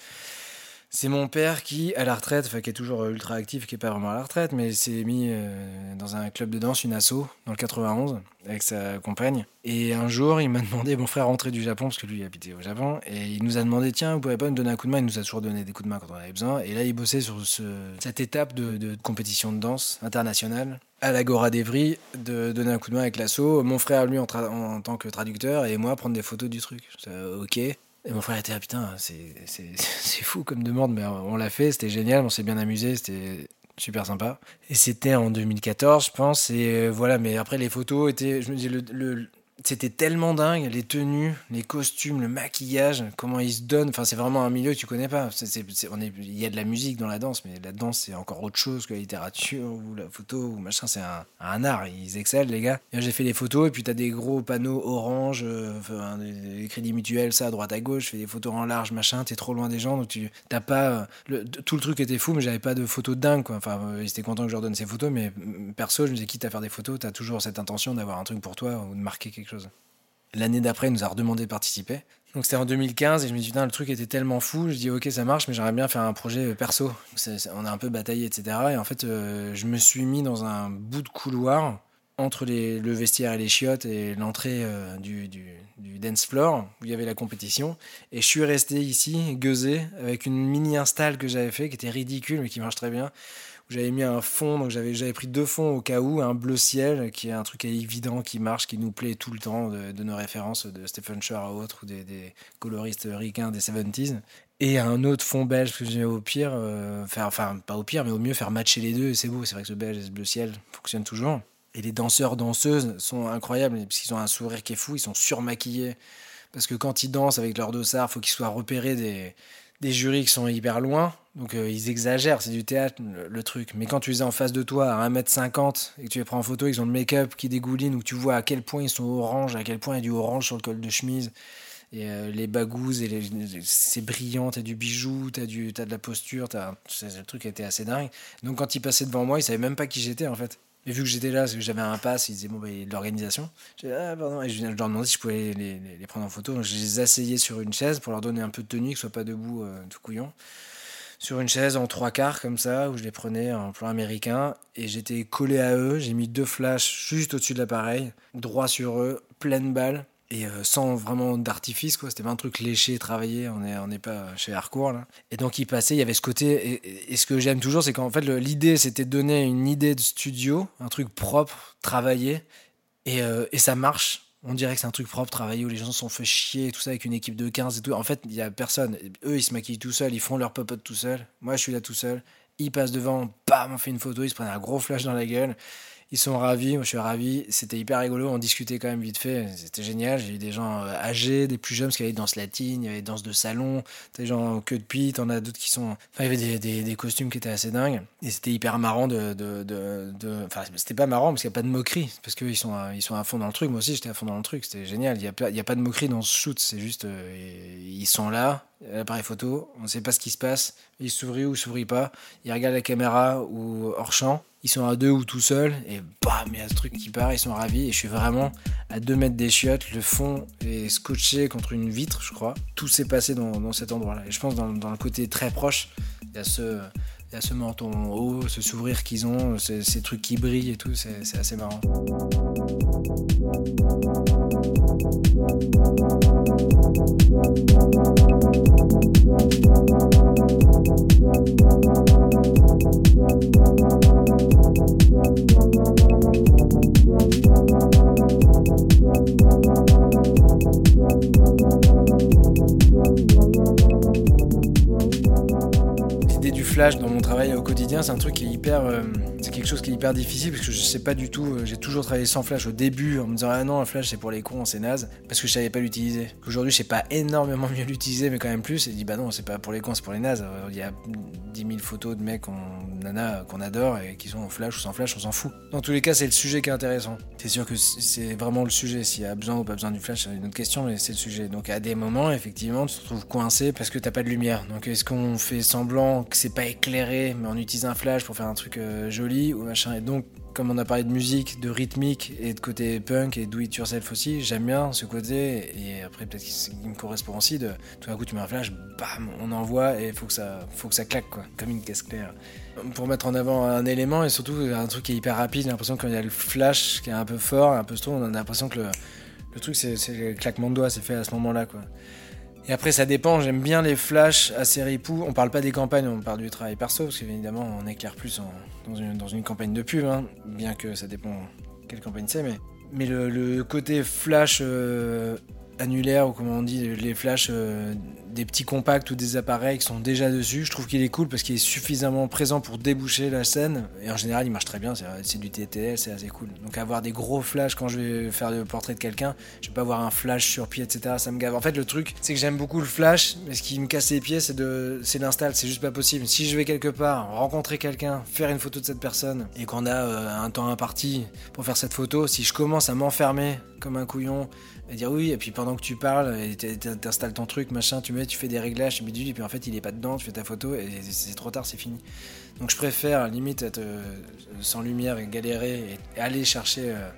C'est mon père qui, à la retraite, enfin qui est toujours ultra actif, qui est pas vraiment à la retraite, mais s'est mis euh, dans un club de danse, une asso, dans le 91, avec sa compagne. Et un jour, il m'a demandé, mon frère rentré du Japon, parce que lui habitait au Japon, et il nous a demandé, tiens, vous pouvez pas me donner un coup de main? Il nous a toujours donné des coups de main quand on avait besoin. Et là, il bossait sur ce, cette étape de, compétition de danse internationale à l'Agora d'Evry de donner un coup de main avec l'assaut. Mon frère, lui, en, en, tant que traducteur, et moi, prendre des photos du truc. ok. Et mon frère était là, putain, c'est fou comme demande, mais on l'a fait, c'était génial, on s'est bien amusé, c'était super sympa. Et c'était en 2014, je pense, et euh, voilà, mais après les photos étaient, je me dis, le c'était tellement dingue, les tenues, les costumes, le maquillage, comment ils se donnent. Enfin, c'est vraiment un milieu que tu connais pas. il y a de la musique dans la danse, mais la danse, c'est encore autre chose que la littérature ou la photo ou machin. C'est un, art. Ils excellent, les gars. J'ai fait les photos et puis tu as des gros panneaux orange, euh, des, crédits mutuels, ça, à droite à gauche. Je fais des photos en large, machin. T'es trop loin des gens, donc tu t'as pas. Le, tout le truc était fou, mais j'avais pas de photos dingue, quoi. Enfin, euh, ils étaient contents que je leur donne ces photos, mais perso, je me disais, quitte à faire des photos, t'as toujours cette intention d'avoir un truc pour toi ou de marquer quelque L'année d'après, il nous a redemandé de participer. Donc c'était en 2015 et je me dis, putain, le truc était tellement fou. Je dis, ok, ça marche, mais j'aimerais bien faire un projet euh, perso. on a un peu bataillé, etc. Et en fait, euh, je me suis mis dans un bout de couloir entre le vestiaire et les chiottes et l'entrée euh, du, du, du, dance floor où il y avait la compétition. Et je suis resté ici, gueusé, avec une mini install que j'avais fait qui était ridicule mais qui marche très bien j'avais mis un fond, donc j'avais, pris deux fonds au cas où, un bleu ciel, qui est un truc évident, qui marche, qui nous plaît tout le temps, de, nos références de Stephen Shore à autres, ou des, coloristes ricains des 70s. Et un autre fond belge, que j'ai au pire, euh, faire, enfin pas au pire, mais au mieux faire matcher les deux, et c'est beau, c'est vrai que ce belge et ce bleu ciel fonctionnent toujours. Et les danseurs, danseuses sont incroyables, parce qu'ils ont un sourire qui est fou, ils sont surmaquillés. Parce que quand ils dansent avec leur dossard, faut qu'ils soient repérés des, des jurys qui sont hyper loin, donc euh, ils exagèrent, c'est du théâtre le, truc. Mais quand tu les as en face de toi à 1m50 et que tu les prends en photo, ils ont le make-up qui dégouline, où tu vois à quel point ils sont orange, à quel point il y a du orange sur le col de chemise, et euh, les bagouses, et c'est brillant, t'as du bijou, t'as, du, as de la posture, t'as, le truc était assez dingue. Donc quand ils passaient devant moi, ils savaient même pas qui j'étais en fait. Et vu que j'étais là, parce que j'avais un pass, ils disaient bon, bah, l'organisation. ah, pardon. Et je, leur demandais si je pouvais les, les, prendre en photo. Donc je les asseyais sur une chaise pour leur donner un peu de tenue, qu'ils soient pas debout euh, tout couillon. Sur une chaise en trois quarts comme ça, où je les prenais en plan américain. Et j'étais collé à eux. J'ai mis deux flashs juste au-dessus de l'appareil, droit sur eux, pleine balle. Et euh, sans vraiment d'artifice quoi. C'était pas un truc léché travaillé. On est on n'est pas chez Harcourt là. Et donc il passait il y avait ce côté et, ce que j'aime toujours c'est qu'en fait l'idée c'était de donner une idée de studio un truc propre travaillé. Et, euh, et ça marche. On dirait que c'est un truc propre travaillé où les gens sont fait chier tout ça avec une équipe de 15 et tout. En fait il y a personne. Eux ils se maquillent tout seuls ils font leur popote tout seuls. Moi je suis là tout seul. Ils passent devant bam on fait une photo ils se prennent un gros flash dans la gueule ils sont ravis, moi je suis ravi. C'était hyper rigolo, on discutait quand même vite fait. C'était génial. J'ai eu des gens euh, âgés, des plus jeunes, parce qu'il y avait danse latine, il y avait danse de salon, des gens que de pit, t'en as d'autres qui sont. Enfin, il y avait des, des, des, costumes qui étaient assez dingues. Et c'était hyper marrant de. de, de. Enfin, c'était pas marrant parce qu'il n'y a pas de moquerie, parce qu'ils sont, ils sont à fond dans le truc. Moi aussi, j'étais à fond dans le truc. C'était génial. Il n'y a, a pas de moquerie dans ce shoot. C'est juste. Euh, ils sont là, l'appareil photo, on ne sait pas ce qui se passe. Ils s'ouvrent ou s'ouvrent pas. Ils regardent la caméra ou hors champ ils sont à deux ou tout seuls, et bam, il y a ce truc qui part, ils sont ravis, et je suis vraiment à deux mètres des chiottes, le fond est scotché contre une vitre, je crois. Tout s'est passé dans, cet endroit-là. Et je pense dans, dans le côté très proche, il y a ce, il y a ce menton haut, ce sourire qu'ils ont, ces, trucs qui brillent et tout, c'est assez marrant. Dans mon travail au quotidien, c'est un truc qui est hyper. C'est quelque chose qui est hyper difficile parce que je sais pas du tout. Euh, j'ai toujours travaillé sans flash au début en me disant Ah non, un flash c'est pour les cons, c'est naze. Parce que je savais pas l'utiliser. Aujourd'hui, je sais pas énormément mieux l'utiliser, mais quand même plus. Et dit Bah non, c'est pas pour les cons, c'est pour les nazes. Il y a 10 000 photos de mecs, nana, qu'on adore et qui sont en flash ou sans flash, on s'en fout. Dans tous les cas, c'est le sujet qui est intéressant. C'est sûr que c'est vraiment le sujet. S'il y a besoin ou pas besoin du flash, c'est une autre question, mais c'est le sujet. Donc à des moments, effectivement, tu te trouves coincé parce que t'as pas de lumière. Donc est-ce qu'on fait semblant que c'est pas éclairé, mais on utilise un flash pour faire un truc euh, ou machin. Et donc, comme on a parlé de musique, de rythmique et de côté punk et do it yourself aussi, j'aime bien ce côté. Et après, peut-être qu'il me correspond aussi de tout d'un coup, tu mets un flash, bam, on envoie et faut que ça, faut que ça claque, quoi, comme une caisse claire. Pour mettre en avant un élément et surtout un truc qui est hyper rapide, j'ai l'impression qu'il y a le flash qui est un peu fort, un peu trop, on a l'impression que le, le truc, c'est le claquement de doigts, c'est fait à ce moment-là, quoi. Et après, ça dépend. J'aime bien les flashs assez ripoux. On parle pas des campagnes, on parle du travail perso, parce qu'évidemment, on éclaire plus dans, une, campagne de pub, hein, bien que ça dépend quelle campagne c'est. Mais, mais le, côté flash euh, annulaire, ou comment on dit, les flashs euh, des petits compacts ou des appareils qui sont déjà dessus. Je trouve qu'il est cool parce qu'il est suffisamment présent pour déboucher la scène. Et en général, il marche très bien. C'est du TTL, c'est assez cool. Donc avoir des gros flashs quand je vais faire le portrait de quelqu'un, je vais pas avoir un flash sur pied, etc. Ça me gave. En fait, le truc, c'est que j'aime beaucoup le flash, mais ce qui me casse les pieds, c'est de, c'est l'install. C'est juste pas possible. Si je vais quelque part, rencontrer quelqu'un, faire une photo de cette personne, et qu'on a euh, un temps imparti pour faire cette photo, si je commence à m'enfermer comme un couillon et dire oui, et puis pendant que tu parles, t'installes ton truc, machin, tu mets, tu fais des réglages, bidule, et puis en fait il est pas dedans, tu fais ta photo, et c'est trop tard, c'est fini. Donc je préfère limite être euh, sans lumière et galérer et aller chercher euh,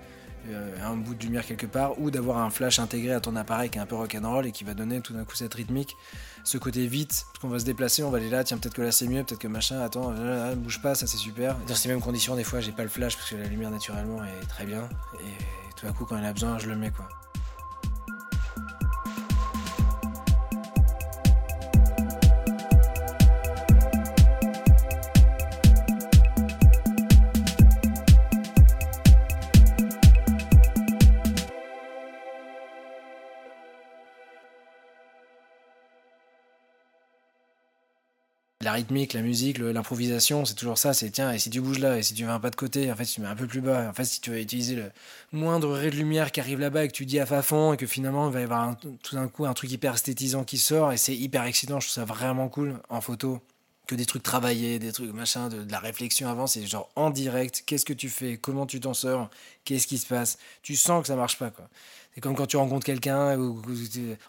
euh, un bout de lumière quelque part, ou d'avoir un flash intégré à ton appareil qui est un peu rock'n'roll et qui va donner tout d'un coup cette rythmique, ce côté vite, parce qu'on va se déplacer, on va aller là, tiens peut-être que là c'est mieux, peut-être que machin, attends, bouge pas, ça c'est super. Dans ces mêmes conditions, des fois j'ai pas le flash parce que la lumière naturellement est très bien, et tout d'un coup quand il a besoin, je le mets quoi. Rythmique, la musique, l'improvisation, c'est toujours ça. C'est tiens, et si tu bouges là, et si tu vas un pas de côté, en fait, tu mets un peu plus bas. En fait, si tu veux utiliser le moindre ray de lumière qui arrive là-bas et que tu dis à fond et que finalement il va y avoir tout d'un coup un truc hyper esthétisant qui sort et c'est hyper excitant. Je trouve ça vraiment cool en photo. Que des trucs travaillés, des trucs machin, de, de la réflexion avant, c'est genre en direct. Qu'est-ce que tu fais Comment tu t'en sors Qu'est-ce qui se passe Tu sens que ça marche pas quoi. C'est comme quand tu rencontres quelqu'un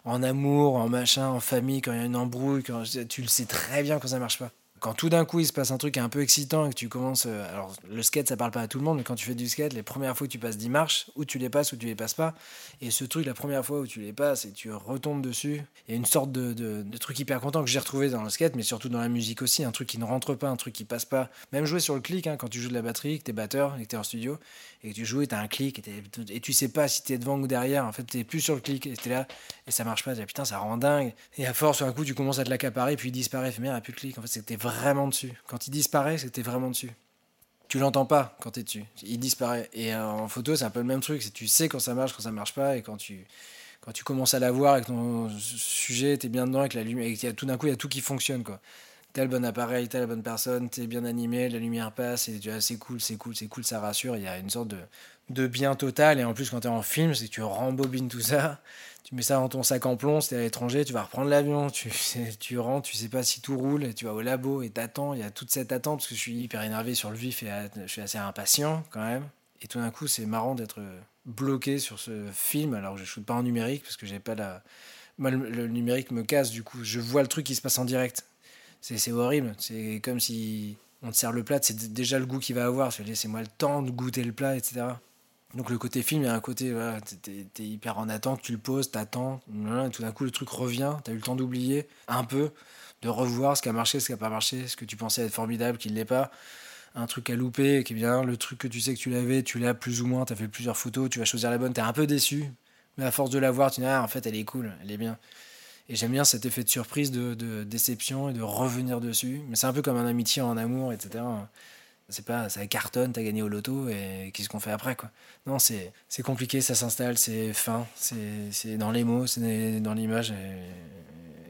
en amour, en machin, en famille, quand il y a une embrouille, tu le sais très bien quand ça marche pas. Quand tout d'un coup il se passe un truc un peu excitant et que tu commences. euh, alors le skate ça parle pas à tout le monde, mais quand tu fais du skate, les premières fois que tu passes 10 marches, ou tu les passes ou tu les passes pas. Et ce truc, la première fois où tu les passes et tu retombes dessus, il y a une sorte de, de- truc hyper content que j'ai retrouvé dans le skate, mais surtout dans la musique aussi. Un truc qui ne rentre pas, un truc qui passe pas. Même jouer sur le clic, hein, quand tu joues de la batterie, que t'es batteur et que t'es en studio, et que tu joues et t'as un clic, et, et tu sais pas si t'es devant ou derrière. En fait, t'es plus sur le clic, et t'es là, et ça marche pas. Dis, putain, ça rend dingue. Et à force, sur un coup, tu commences à te l'accaparer, puis il disparaît. Fais merde, il a plus de clic. En fait, que t'es vraiment dessus. Quand il disparaît, que t'es vraiment dessus. Tu l'entends pas quand t'es dessus. Il disparaît. Et euh, en photo, c'est un peu le même truc. Tu sais quand ça marche, quand ça marche pas, et quand tu quand tu commences à la voir et que ton sujet, t'es bien dedans, avec la lumière, et tout d'un coup, il y a tout qui fonctionne, quoi. T'as le bon appareil, t'as la bonne personne, t'es bien animé, la lumière passe, et tu vois, c'est cool, c'est cool, c'est cool, ça rassure. Il y a une sorte de, de bien total. Et en plus, quand t'es en film, c'est que tu rembobines tout ça. Tu mets ça dans ton sac en plomb, t'es à l'étranger, tu vas reprendre l'avion, tu, tu rentres, tu sais pas si tout roule, tu vas au labo et t'attends. Il y a toute cette attente, parce que je suis hyper énervé sur le vif et euh, je suis assez impatient quand même. Et tout d'un coup, c'est marrant d'être bloqué sur ce film, alors que je shoote pas en numérique, parce que j'ai pas la. Le, le numérique me casse, du coup, je vois le truc qui se passe en direct. C'est c'est horrible. C'est comme si on te sert le plat, c'est déjà le goût qu'il va avoir. Laissez-moi le temps de goûter le plat, etc. Donc le côté film, il y a un côté, voilà, t'es- hyper en attente, tu le poses, t'attends, et tout d'un coup le truc revient, t'as eu le temps d'oublier un peu, de revoir ce qui a marché, ce qui a pas marché, ce que tu pensais être formidable, qui ne l'est pas, un truc à louper, qui bien, le truc que tu sais que tu l'avais, tu l'as plus ou moins, t'as fait plusieurs photos, tu vas choisir la bonne, t'es un peu déçu, mais à force de la voir, tu dis, ah, en fait, elle est cool, elle est bien. Et j'aime bien cet effet de surprise, de, de déception et de revenir dessus. Mais c'est un peu comme un amitié en amour, etc. C'est pas, ça cartonne, t'as gagné au loto et qu'est-ce qu'on fait après, quoi. Non, c'est, compliqué, ça s'installe, c'est fin, c'est, dans les mots, c'est dans l'image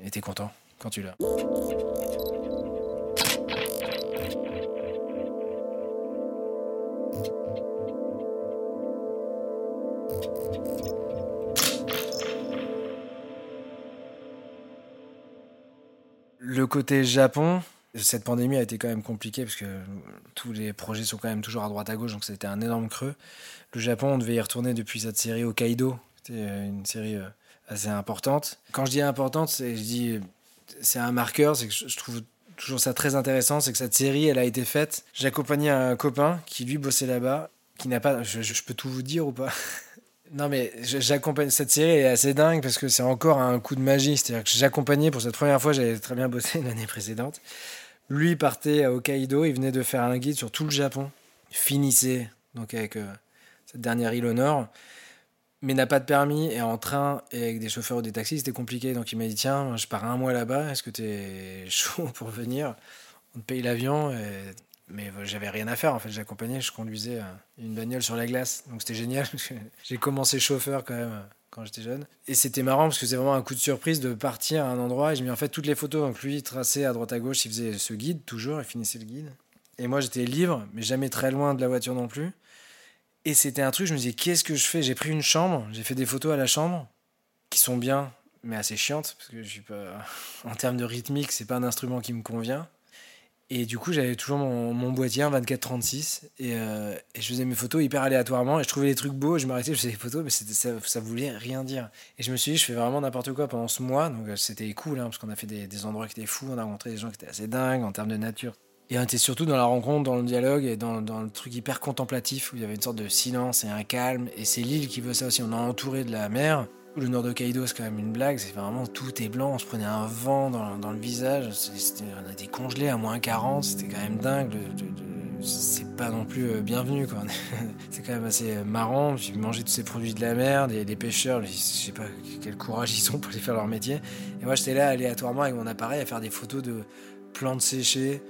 et t'es content quand tu l'as. Le côté Japon, cette pandémie a été quand même compliquée parce que tous les projets sont quand même toujours à droite à gauche, donc c'était un énorme creux. Le Japon, on devait y retourner depuis cette série Hokkaido. C'était euh, une série euh, assez importante. Quand je dis importante, c'est je dis c'est un marqueur, c'est que je trouve toujours ça très intéressant, c'est que cette série, elle a été faite. J'ai accompagné un copain qui lui bossait là-bas, qui n'a pas. Je, je- peux tout vous dire ou pas? Non mais j'accompagne cette série est assez dingue parce que c'est encore un coup de magie. C'est-à-dire que j'accompagnais pour cette première fois, j'avais très bien bossé l'année précédente. Lui partait à Hokkaido, il venait de faire un guide sur tout le Japon. Il finissait donc avec euh, cette dernière île au nord, mais n'a pas de permis et en train et avec des chauffeurs ou des taxis, c'était compliqué. Donc il m'a dit tiens, je pars un mois là-bas, est-ce que tu es chaud pour venir? On te paye l'avion mais j'avais rien à faire en fait, j'accompagnais, je conduisais euh, une bagnole sur la glace, donc c'était génial. J'ai commencé chauffeur quand même quand j'étais jeune, et c'était marrant parce que c'est vraiment un coup de surprise de partir à un endroit et je mis en fait toutes les photos. Donc lui traçait à droite à gauche, il faisait ce guide toujours, il finissait le guide, et moi j'étais libre, mais jamais très loin de la voiture non plus. Et c'était un truc, je me disais qu'est-ce que je fais? J'ai pris une chambre, j'ai fait des photos à la chambre qui sont bien, mais assez chiantes parce que je suis pas en termes de rythmique, c'est pas un instrument qui me convient. Et du coup, j'avais toujours mon, boîtier, un 24-36, et, euh, et je faisais mes photos hyper aléatoirement, et je trouvais les trucs beaux, je m'arrêtais, je faisais des photos, mais ça, ça voulait rien dire. Et je me suis dit, je fais vraiment n'importe quoi pendant ce mois, donc euh, c'était cool, hein, parce qu'on a fait des, des endroits qui étaient fous, on a rencontré des gens qui étaient assez dingues en termes de nature. Et on était surtout dans la rencontre, dans le dialogue, et dans, dans le truc hyper contemplatif, où il y avait une sorte de silence et un calme, et c'est l'île qui veut ça aussi, on est entouré de la mer. Le nord de Kaido, c'est quand même une blague, c'est vraiment tout est blanc, on se prenait un vent dans, le visage, on a été congelés à moins 40, c'était quand même dingue. c'est pas non plus euh, bienvenu, c'est quand même assez euh, marrant. J'ai mangé tous ces produits de la mer, des pêcheurs, je sais pas quel courage ils ont pour aller faire leur métier. Et moi, j'étais là aléatoirement avec mon appareil à faire des photos de plantes séchées,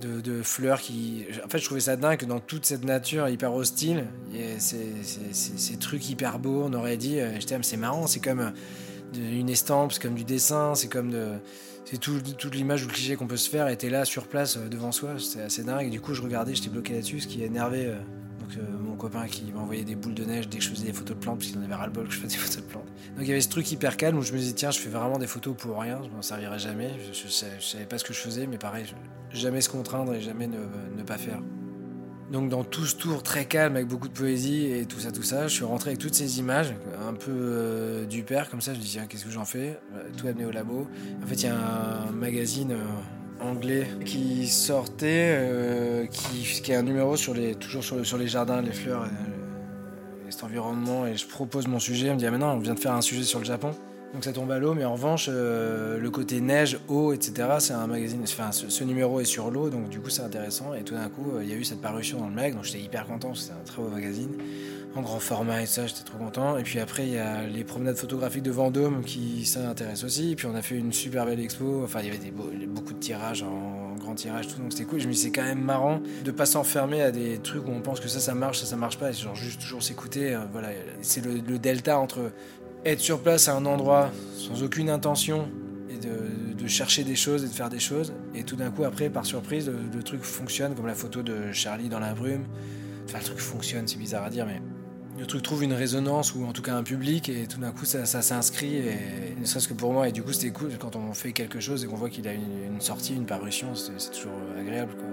de, fleurs qui. En fait, je trouvais ça dingue que dans toute cette nature hyper hostile, ces, trucs hyper beaux, on aurait dit. euh, mais c'est marrant, c'est comme euh, une estampe, c'est comme du dessin, c'est comme de. C'est tout, toute l'image ou le cliché qu'on peut se faire était là sur place euh, devant soi, c'était assez dingue. Et du coup, je regardais, j'étais bloqué là-dessus, ce qui énervait mon copain qui m'envoyait des boules de neige dès que je faisais des photos de plantes, parce qu'il en avait ras-le-bol que je faisais des photos de plantes. Donc il y avait ce truc hyper calme où je me disais, tiens, je fais vraiment des photos pour rien, je m'en servirai jamais. Je, savais- pas ce que je faisais, mais pareil, je- jamais se contraindre et jamais ne, pas faire. Donc dans tout ce tour très calme avec beaucoup de poésie et tout ça, tout ça, je suis rentré avec toutes ces images, un peu euh, du père, comme ça, je me dis, tiens, qu'est-ce que j'en fais? Tout amené au labo. En fait, il y a un magazine euh, anglais qui sortait, euh, qui, qui est un numéro sur les, toujours sur, les jardins, les fleurs, et, et cet environnement. Et je propose mon sujet. Elle me dit ah, mais non, on vient de faire un sujet sur le Japon. Donc ça tombe à l'eau, mais en revanche, euh, le côté neige, eau, etc., c'est un magazine. Enfin, ce, numéro est sur l'eau, donc du coup, c'est intéressant. Et tout d'un coup, euh, il y a eu cette parution dans le mag, donc j'étais hyper content, c'est un très beau magazine, en grand format et ça, j'étais trop content. Et puis après, il y a les promenades photographiques de Vendôme qui s'intéressent aussi. Et puis on a fait une super belle expo. Enfin, il y avait beaucoup de tirages en, grand tirage, tout, donc c'était cool. Je me dis, c'est quand même marrant de pas s'enfermer à des trucs où on pense que ça, ça marche, ça, ça marche pas. Et genre juste toujours s'écouter. euh, voilà, c'est le, delta entre être sur place à un endroit sans aucune intention et de, de chercher des choses et de faire des choses. Et tout d'un coup, après, par surprise, le, le truc fonctionne, comme la photo de Charlie dans la brume. Enfin, le truc fonctionne, c'est bizarre à dire, mais le truc trouve une résonance ou en tout cas un public et tout d'un coup ça, s'inscrit et ne serait-ce que pour moi et du coup c'était cool quand on fait quelque chose et qu'on voit qu'il a une, sortie, une parution, c'est toujours agréable quoi.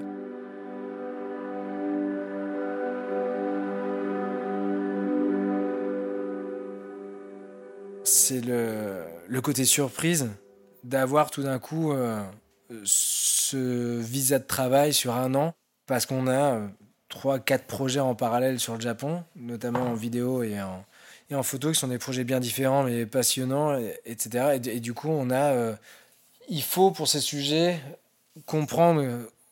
C'est le, le côté surprise d'avoir tout d'un coup euh, ce visa de travail sur un an parce qu'on a euh, trois, quatre projets en parallèle sur le Japon, notamment en vidéo et en, et en photo, qui sont des projets bien différents mais passionnants, et- etc. Et, du coup, on a, euh, il faut pour ces sujets comprendre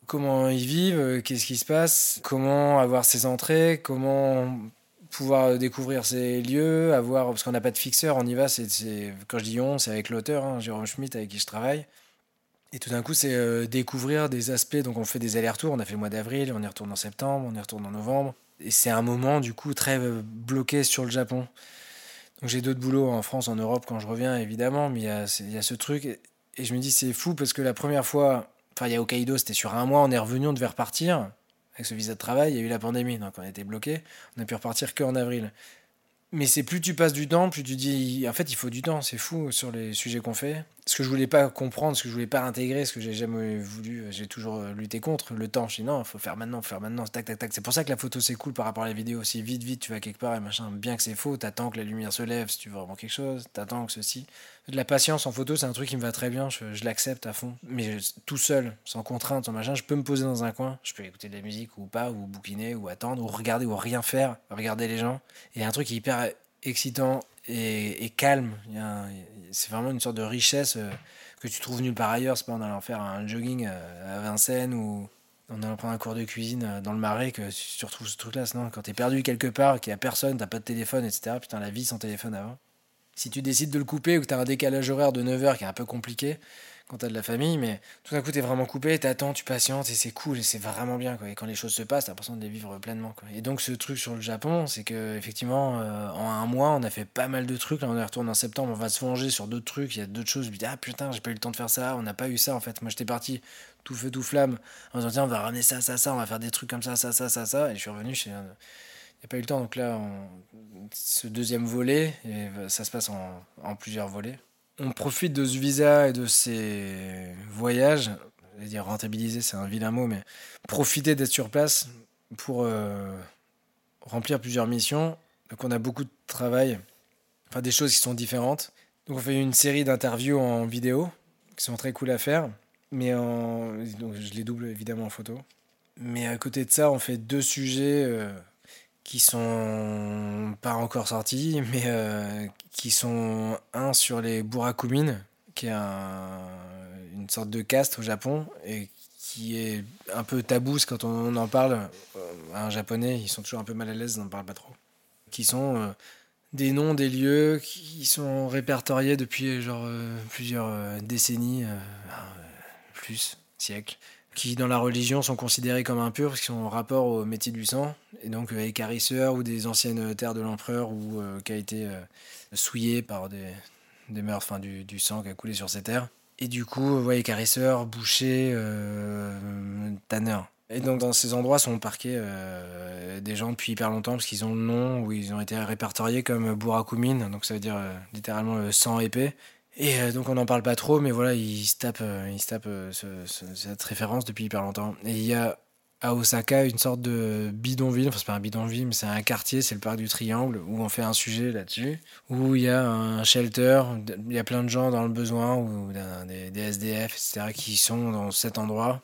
comment ils vivent, euh, qu'est-ce qui se passe, comment avoir ses entrées, comment pouvoir découvrir ces lieux, avoir parce qu'on n'a pas de fixeur, on y va. C'est- quand je dis on, c'est avec l'auteur, hein, Jérôme Schmitt, avec qui je travaille. Et tout d'un coup, c'est euh, découvrir des aspects. Donc, on fait des allers-retours. On a fait le mois d'avril, on y retourne en septembre, on y retourne en novembre. Et c'est un moment, du coup, très euh, bloqué sur le Japon. Donc, j'ai d'autres boulots en France, en Europe quand je reviens, évidemment. Mais il y a, ce truc. Et, et je me dis, c'est fou parce que la première fois, enfin, il y a Hokkaido, c'était sur un mois, on est revenu, on devait repartir. Avec ce visa de travail, il y a eu la pandémie, donc on était bloqué. On a pu repartir qu'en avril. Mais c'est plus tu passes du temps, plus tu dis. En fait, il faut du temps, c'est fou sur les sujets qu'on fait. Ce que je voulais pas comprendre, ce que je voulais pas intégrer, ce que j'ai jamais voulu, j'ai toujours euh, lutté contre, le temps. Je dis non, faut faire maintenant, faut faire maintenant, tac, tac, tac. C'est pour ça que la photo c'est cool par rapport à la vidéo. Si vite, vite, tu vas quelque part et machin, bien que c'est faux, t'attends que la lumière se lève si tu veux vraiment quelque chose, t'attends que ceci. De la patience en photo, c'est un truc qui me va très bien, je, l'accepte à fond. Mais tout seul, sans contrainte, sans machin, je peux me poser dans un coin, je peux écouter de la musique ou pas, ou bouquiner, ou attendre, ou regarder, ou rien faire, regarder les gens. Il y a un truc hyper excitant et, calme. C'est vraiment une sorte de richesse euh, que tu trouves nulle part ailleurs. C'est pas en allant faire un jogging euh, à Vincennes ou en allant prendre un cours de cuisine euh, dans le marais que tu retrouves ce truc-là. Sinon, quand t'es perdu quelque part, qu'il y a personne, t'as pas de téléphone, etc. Putain, la vie sans téléphone avant. Si tu décides de le couper ou que t'as un décalage horaire de 9 heures qui est un peu compliqué quand t'as de la famille, mais tout d'un coup t'es vraiment coupé, t'attends, tu patientes et c'est cool et c'est vraiment bien. Et quand les choses se passent, t'as l'impression de les vivre pleinement. Et donc ce truc sur le Japon, c'est que effectivement euh, en un mois on a fait pas mal de trucs. Là on est retourné en septembre, on va se venger sur d'autres trucs. Il y a d'autres choses. Je me dis ah putain j'ai pas eu le temps de faire ça. On n'a pas eu ça en fait. Moi j'étais parti tout feu tout flamme en disant tiens on va ramener ça ça ça, on va faire des trucs comme ça ça ça ça ça. Et je suis revenu chez il n'y pas eu le temps, donc là, ce deuxième volet, et ça se passe en, plusieurs volets. On profite de ce visa et de ces voyages, je dire rentabiliser, c'est un vilain mot, mais profiter d'être sur place pour euh, remplir plusieurs missions. Donc on a beaucoup de travail, enfin des choses qui sont différentes. Donc on fait une série d'interviews en vidéo qui sont très cool à faire, mais en, donc je les double évidemment en photo. Mais à côté de ça, on fait deux sujets euh, qui sont pas encore sortis, mais euh, qui sont un sur les burakumines, qui est un- une sorte de caste au Japon et qui est un peu tabou quand on en parle euh, à un japonais, ils sont toujours un peu mal à l'aise, ils n'en parlent pas trop. Qui sont euh, des noms des lieux qui sont répertoriés depuis genre plusieurs décennies, plus siècles qui dans la religion sont considérés comme impurs parce qu'ils sont rapport au métier du sang et donc euh, écarisseurs ou des anciennes terres de l'empereur ou euh, qui a été euh, souillé par des, des meurtres, enfin du, sang qui a coulé sur ces terres. Et du coup, euh, ouais, écarisseurs, bouchers, tanneurs. Et donc dans ces endroits sont parqués des gens depuis hyper longtemps parce qu'ils ont le nom ou ils ont été répertoriés comme burakumin, donc ça veut dire littéralement le sang épais. Et euh, donc on n'en parle pas trop, mais voilà, ils se tapent, euh, ils se tapent euh, ce- ce- cette référence depuis hyper longtemps. Et il y a à Osaka une sorte de bidonville, enfin c'est pas un bidonville, mais c'est un quartier, c'est le parc du Triangle, où on fait un sujet là-dessus, où il y a un shelter, il y a plein de gens dans le besoin, ou des, des SDF, etc., qui sont dans cet endroit.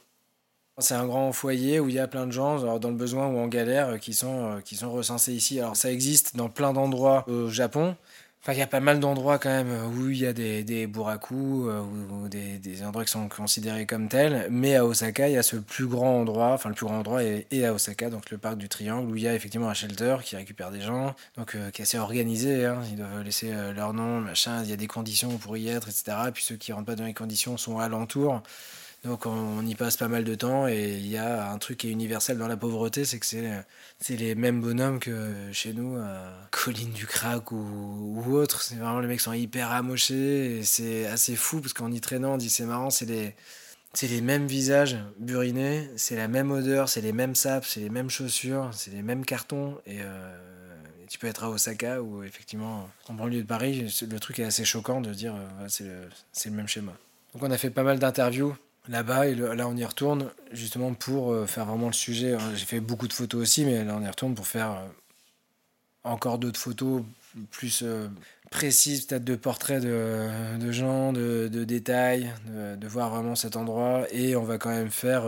C'est un grand foyer où il y a plein de gens dans le besoin ou en galère qui sont, qui sont recensés ici. Alors ça existe dans plein d'endroits au Japon, Enfin, il y a pas mal d'endroits quand même où il y a des, des euh, ou, des, des, endroits qui sont considérés comme tels. Mais à Osaka, il y a ce plus grand endroit, enfin le plus grand endroit est, à Osaka, donc le parc du Triangle, où il y a effectivement un shelter qui récupère des gens, donc euh, qui est assez organisé. Hein. Ils doivent laisser euh, leur nom, machin. Il y a des conditions pour y être, etc. Et puis ceux qui rentrent pas dans les conditions sont alentours. Donc on, y passe pas mal de temps et il y a un truc qui est universel dans la pauvreté, c'est que c'est les mêmes bonhommes que chez nous, à Colline du Crac ou, ou autre. C'est vraiment les mecs sont hyper amochés et c'est assez fou parce qu'en y traînant on dit c'est marrant, c'est les les mêmes visages burinés, c'est la même odeur, c'est les mêmes sapes, c'est les mêmes chaussures, c'est les mêmes cartons et euh, tu peux être à Osaka ou effectivement en banlieue de Paris, le truc est assez choquant de dire euh, c'est le, le même schéma. Donc on a fait pas mal d'interviews là-bas. Là, on y retourne justement pour euh, faire vraiment le sujet. J'ai fait beaucoup de photos aussi, mais là, on y retourne pour faire euh, encore d'autres photos plus euh, précises, peut-être de portraits de, gens, de, détails, de, de, voir vraiment cet endroit. Et on va quand même faire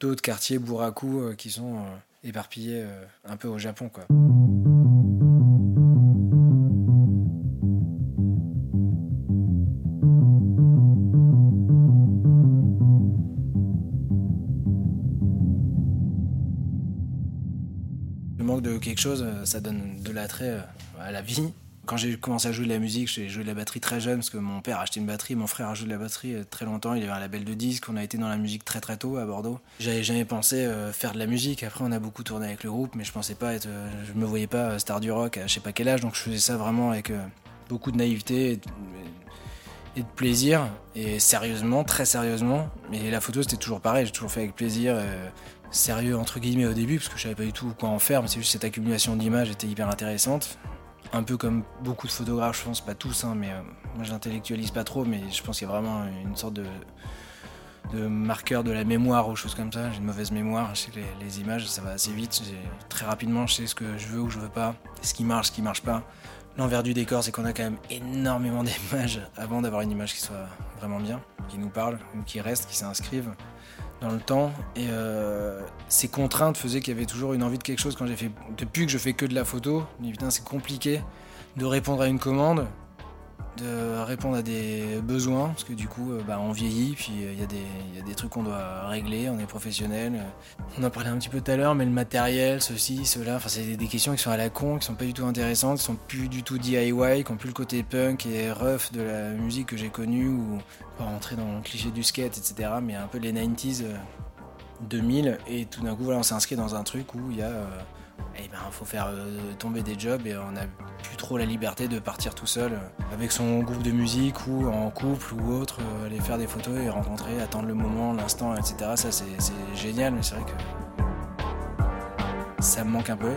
d'autres quartiers Buraku qui sont éparpillés un peu au Japon, quoi. Quelque chose, euh, ça donne de l'attrait euh, à la vie. Quand j'ai commencé à jouer de la musique, j'ai joué de la batterie très jeune parce que mon père a acheté une batterie, mon frère a joué de la batterie euh, très longtemps, il avait un label de disques, on a été dans la musique très très tôt à Bordeaux. J'avais jamais pensé faire de la musique, après on a beaucoup tourné avec le groupe, mais je pensais pas être, je me voyais pas star du rock à je sais pas quel âge, donc je faisais ça vraiment avec beaucoup de naïveté et de, et de plaisir, et sérieusement, très sérieusement. Mais la photo c'était toujours pareil, j'ai toujours fait avec plaisir sérieux entre guillemets au début parce que je savais pas du tout quoi en faire, mais c'est juste cette accumulation d'images était hyper intéressante. Un peu comme beaucoup de photographes, je pense, pas tous, hein, mais euh, moi j'intellectualise pas trop, mais je pense qu'il y a vraiment une sorte de, de marqueur de la mémoire ou choses comme ça. J'ai une mauvaise mémoire, je que les, images ça va assez vite, très rapidement je sais ce que je veux ou je veux pas, ce qui marche, ce qui marche pas. L'envers du décor, c'est qu'on a quand même énormément d'images avant d'avoir une image qui soit vraiment bien, qui nous parle, ou qui reste, qui s'inscrive dans le temps. Et euh, ces contraintes faisaient qu'il y avait toujours une envie de quelque chose quand j'ai fait. Depuis que je fais que de la photo, c'est compliqué de répondre à une commande, de répondre à des besoins, parce que du coup, euh, bah, on vieillit, puis euh, il y, y, a des trucs qu'on doit régler, on est professionnel. On en parlait un petit peu tout à l'heure, mais le matériel, ceci, cela, enfin, c'est des questions qui sont à la con, qui sont pas du tout intéressantes, qui sont plus du tout DIY, qui ont plus le côté punk et rough de la musique que j'ai connue, ou pas rentrer dans le cliché du skate, etc., mais un peu les 90s, 2000, et tout d'un coup, voilà, on s'est inscrit dans un truc où il y a eh ben, faut faire euh, tomber des jobs et on n'a plus trop la liberté de partir tout seul euh, avec son groupe de musique ou en couple ou autre, euh, aller faire des photos et rencontrer, attendre le moment, l'instant, etc. Ça, c'est génial, mais c'est vrai que ça me manque un peu.